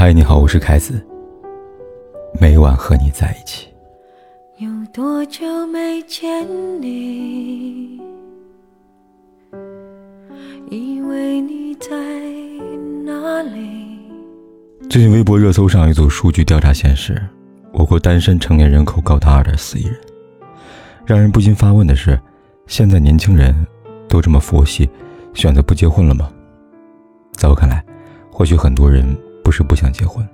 嗨，你好，我是凯子。每晚和你在一起。有多久没见你？以为你在哪里？最近微博热搜上一组数据调查显示，我国单身成年人口高达二点四亿人。让人不禁发问的是，现在年轻人都这么佛系，选择不结婚了吗？在我看来，或许很多人不是不想结婚，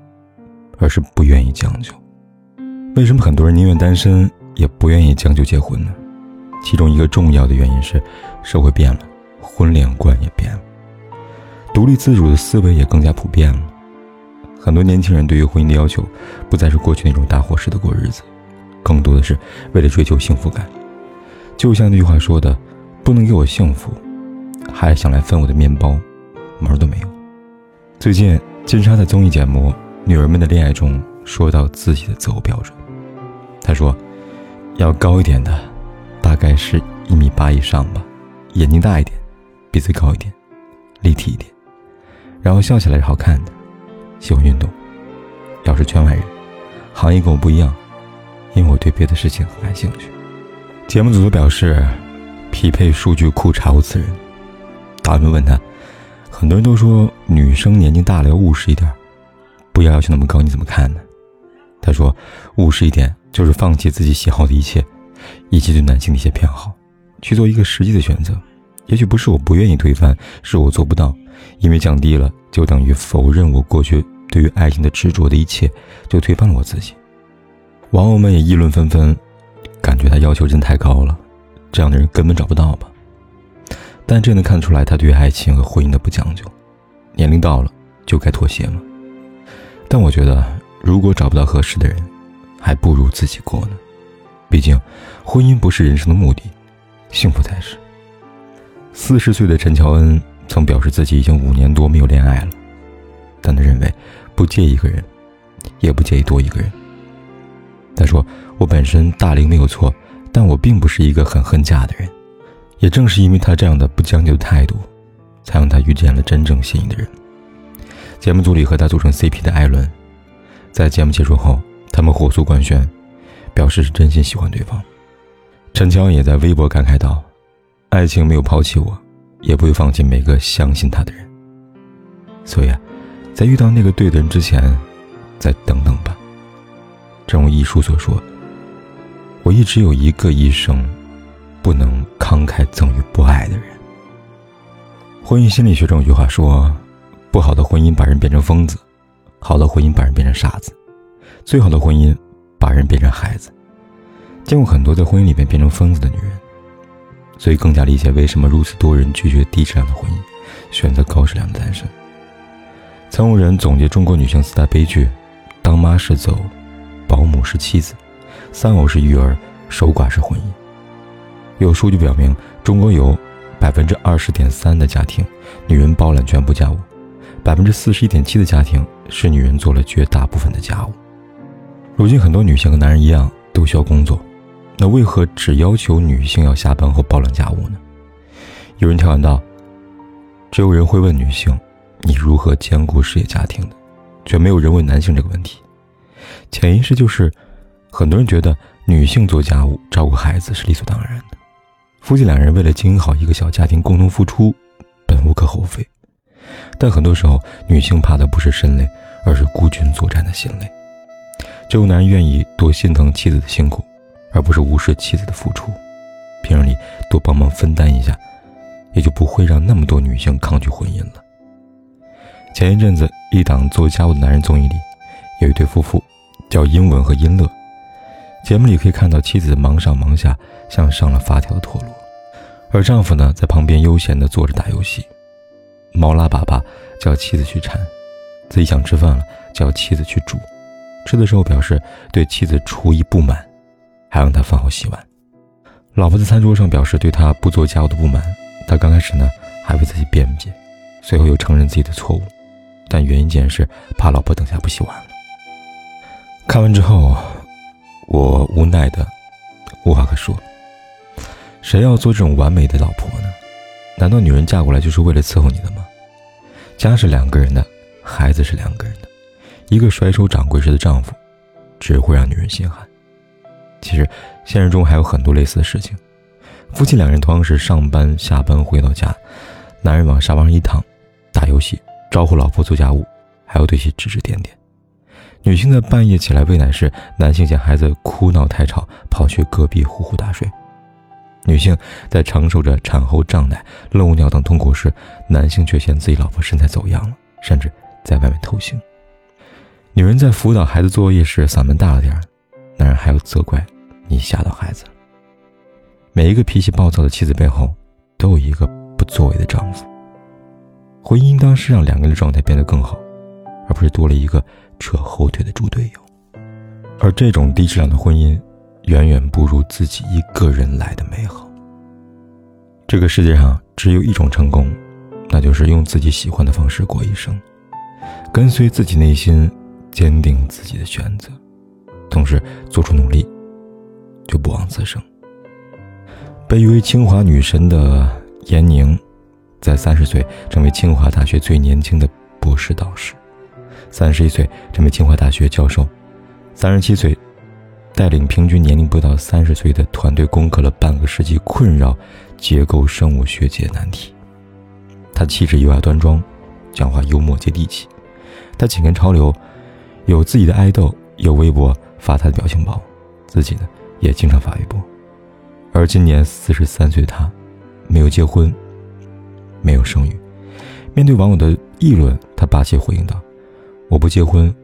而是不愿意将就。为什么很多人宁愿单身也不愿意将就结婚呢？其中一个重要的原因是，社会变了，婚恋观也变了，独立自主的思维也更加普遍了。很多年轻人对于婚姻的要求，不再是过去那种大伙似的过日子，更多的是为了追求幸福感。就像那句话说的：“不能给我幸福，还想来分我的面包。”门都没有。最近，金莎在综艺节目《女儿们的恋爱》中说到自己的择偶标准，她说：“要高一点的，大概是一米八以上吧，眼睛大一点，鼻子高一点，立体一点，然后笑起来是好看的，喜欢运动。要是圈外人，行业跟我不一样，因为我对别的事情很感兴趣。”节目组都表示，匹配数据库查无此人。大们问他。很多人都说女生年纪大了要务实一点，不要要求那么高，你怎么看呢？他说，务实一点就是放弃自己喜好的一切，以及对男性的一些偏好，去做一个实际的选择。也许不是我不愿意推翻，是我做不到，因为降低了就等于否认我过去对于爱情的执着的一切，就推翻了我自己。网友们也议论纷纷，感觉他要求真太高了，这样的人根本找不到吧。但这能看出来他对爱情和婚姻的不讲究，年龄到了就该妥协吗？但我觉得，如果找不到合适的人，还不如自己过呢。毕竟，婚姻不是人生的目的，幸福才是。四十岁的陈乔恩曾表示自己已经五年多没有恋爱了，但他认为不介意一个人，也不介意多一个人。他说：“我本身大龄没有错，但我并不是一个很恨嫁的人。”也正是因为他这样的不将就态度，才让他遇见了真正心仪的人。节目组里和他组成 CP 的艾伦，在节目结束后，他们火速官宣，表示是真心喜欢对方。陈乔恩也在微博感慨道：“爱情没有抛弃我，也不会放弃每个相信他的人。所以啊，在遇到那个对的人之前，再等等吧。正如一书所说，我一直有一个医生。”不能慷慨赠予不爱的人。婚姻心理学中有句话说：“不好的婚姻把人变成疯子，好的婚姻把人变成傻子，最好的婚姻把人变成孩子。”见过很多在婚姻里面变成疯子的女人，所以更加理解为什么如此多人拒绝低质量的婚姻，选择高质量的单身。曾有人总结中国女性四大悲剧：当妈是走，保姆是妻子，丧偶是育儿，守寡是婚姻。有数据表明，中国有百分之二十点三的家庭，女人包揽全部家务；百分之四十一点七的家庭是女人做了绝大部分的家务。如今，很多女性和男人一样都需要工作，那为何只要求女性要下班后包揽家务呢？有人调侃道：“只有人会问女性，你如何兼顾事业家庭的，却没有人问男性这个问题。”潜意识就是，很多人觉得女性做家务、照顾孩子是理所当然的。夫妻两人为了经营好一个小家庭，共同付出，本无可厚非。但很多时候，女性怕的不是身累，而是孤军作战的心累。只有男人愿意多心疼妻子的辛苦，而不是无视妻子的付出，平日里多帮忙分担一下，也就不会让那么多女性抗拒婚姻了。前一阵子，一档做家务的男人综艺里，有一对夫妇，叫英文和音乐。节目里可以看到妻子忙上忙下，像上了发条的陀螺，而丈夫呢在旁边悠闲地坐着打游戏。猫拉粑粑叫妻子去铲，自己想吃饭了叫妻子去煮。吃的时候表示对妻子厨艺不满，还让他饭后洗碗。老婆在餐桌上表示对他不做家务的不满，他刚开始呢还为自己辩解，随后又承认自己的错误，但原因竟然是怕老婆等下不洗碗了。看完之后。我无奈的无话可说。谁要做这种完美的老婆呢？难道女人嫁过来就是为了伺候你的吗？家是两个人的，孩子是两个人的，一个甩手掌柜式的丈夫，只会让女人心寒。其实，现实中还有很多类似的事情。夫妻两人同样是上班下班回到家，男人往沙发上一躺，打游戏，招呼老婆做家务，还要对其指指点点。女性在半夜起来喂奶时，男性见孩子哭闹太吵，跑去隔壁呼呼大睡。女性在承受着产后胀奶、漏尿等痛苦时，男性却嫌自己老婆身材走样了，甚至在外面偷腥。女人在辅导孩子作业时嗓门大了点，男人还要责怪你吓到孩子。每一个脾气暴躁的妻子背后，都有一个不作为的丈夫。婚姻应当是让两个人的状态变得更好，而不是多了一个扯后腿的猪队友。而这种低质量的婚姻。远远不如自己一个人来的美好。这个世界上只有一种成功，那就是用自己喜欢的方式过一生，跟随自己内心，坚定自己的选择，同时做出努力，就不枉此生。被誉为清华女神的闫宁，在三十岁成为清华大学最年轻的博士导师，三十一岁成为清华大学教授，三十七岁。带领平均年龄不到三十岁的团队攻克了半个世纪困扰结构生物学界的难题。他气质优雅端庄，讲话幽默接地气。他紧跟潮流，有自己的爱豆，有微博发他的表情包，自己呢也经常发微博。而今年四十三岁的他，没有结婚，没有生育。面对网友的议论，他霸气回应道：“我不结婚，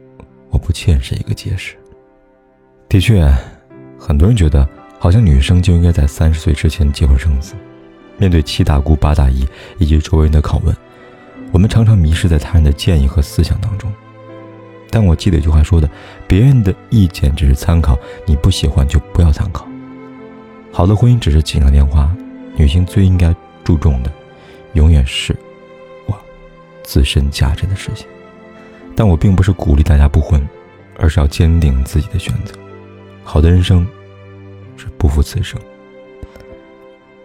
我不欠谁一个解释。”的确，很多人觉得好像女生就应该在三十岁之前结婚生子。面对七大姑八大姨以及周围人的拷问，我们常常迷失在他人的建议和思想当中。但我记得一句话说的：“别人的意见只是参考，你不喜欢就不要参考。”好的婚姻只是锦上添花，女性最应该注重的，永远是我自身价值的事情。但我并不是鼓励大家不婚，而是要坚定自己的选择。好的人生是不负此生。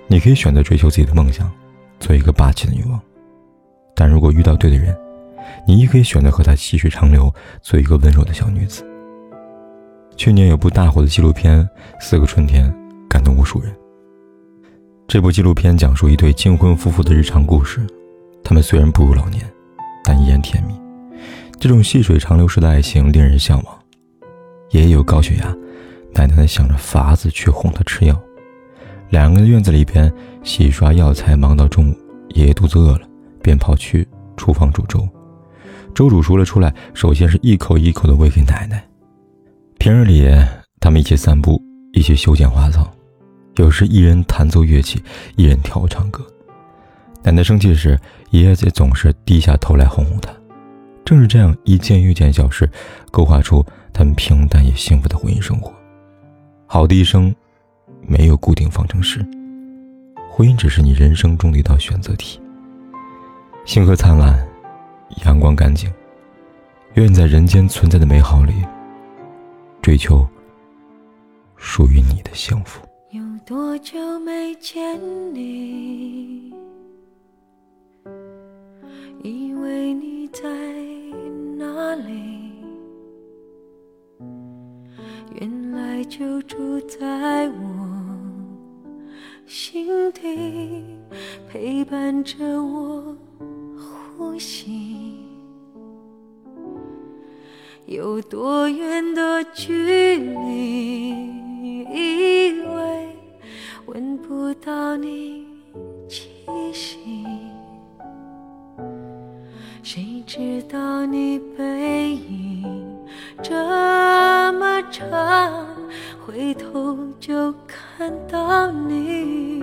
你可以选择追求自己的梦想，做一个霸气的女王；但如果遇到对的人，你也可以选择和他细水长流，做一个温柔的小女子。去年有部大火的纪录片《四个春天》，感动无数人。这部纪录片讲述一对金婚夫妇的日常故事，他们虽然步入老年，但依然甜蜜。这种细水长流式的爱情令人向往。爷爷有高血压。奶奶想着法子去哄他吃药，两个人院子里边洗刷药材，忙到中午。爷爷肚子饿了，便跑去厨房煮粥。粥煮熟了出来，首先是一口一口的喂给奶奶。平日里，他们一起散步，一起修剪花草，有时一人弹奏乐器，一人跳舞唱歌。奶奶生气时，爷爷也总是低下头来哄哄她。正是这样一件又一件小事，勾画出他们平淡也幸福的婚姻生活。好的一生，没有固定方程式。婚姻只是你人生中的一道选择题。星河灿烂，阳光干净，愿你在人间存在的美好里，追求属于你的幸福。有多久没见你？伴着我呼吸。有多远的距离，以为闻不到你气息，谁知道你背影这么长。回头就看到你，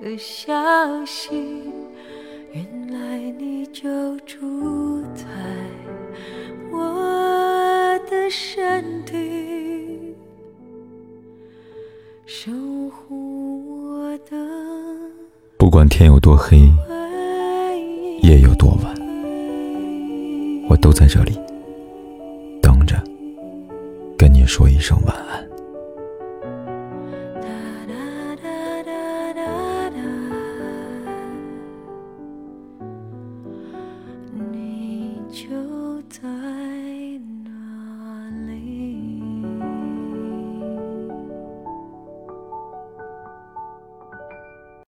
的消息。原来你就住在我的身体，守护我的。不管天有多黑，夜有多晚，我都在这里等着，跟你说一声晚安。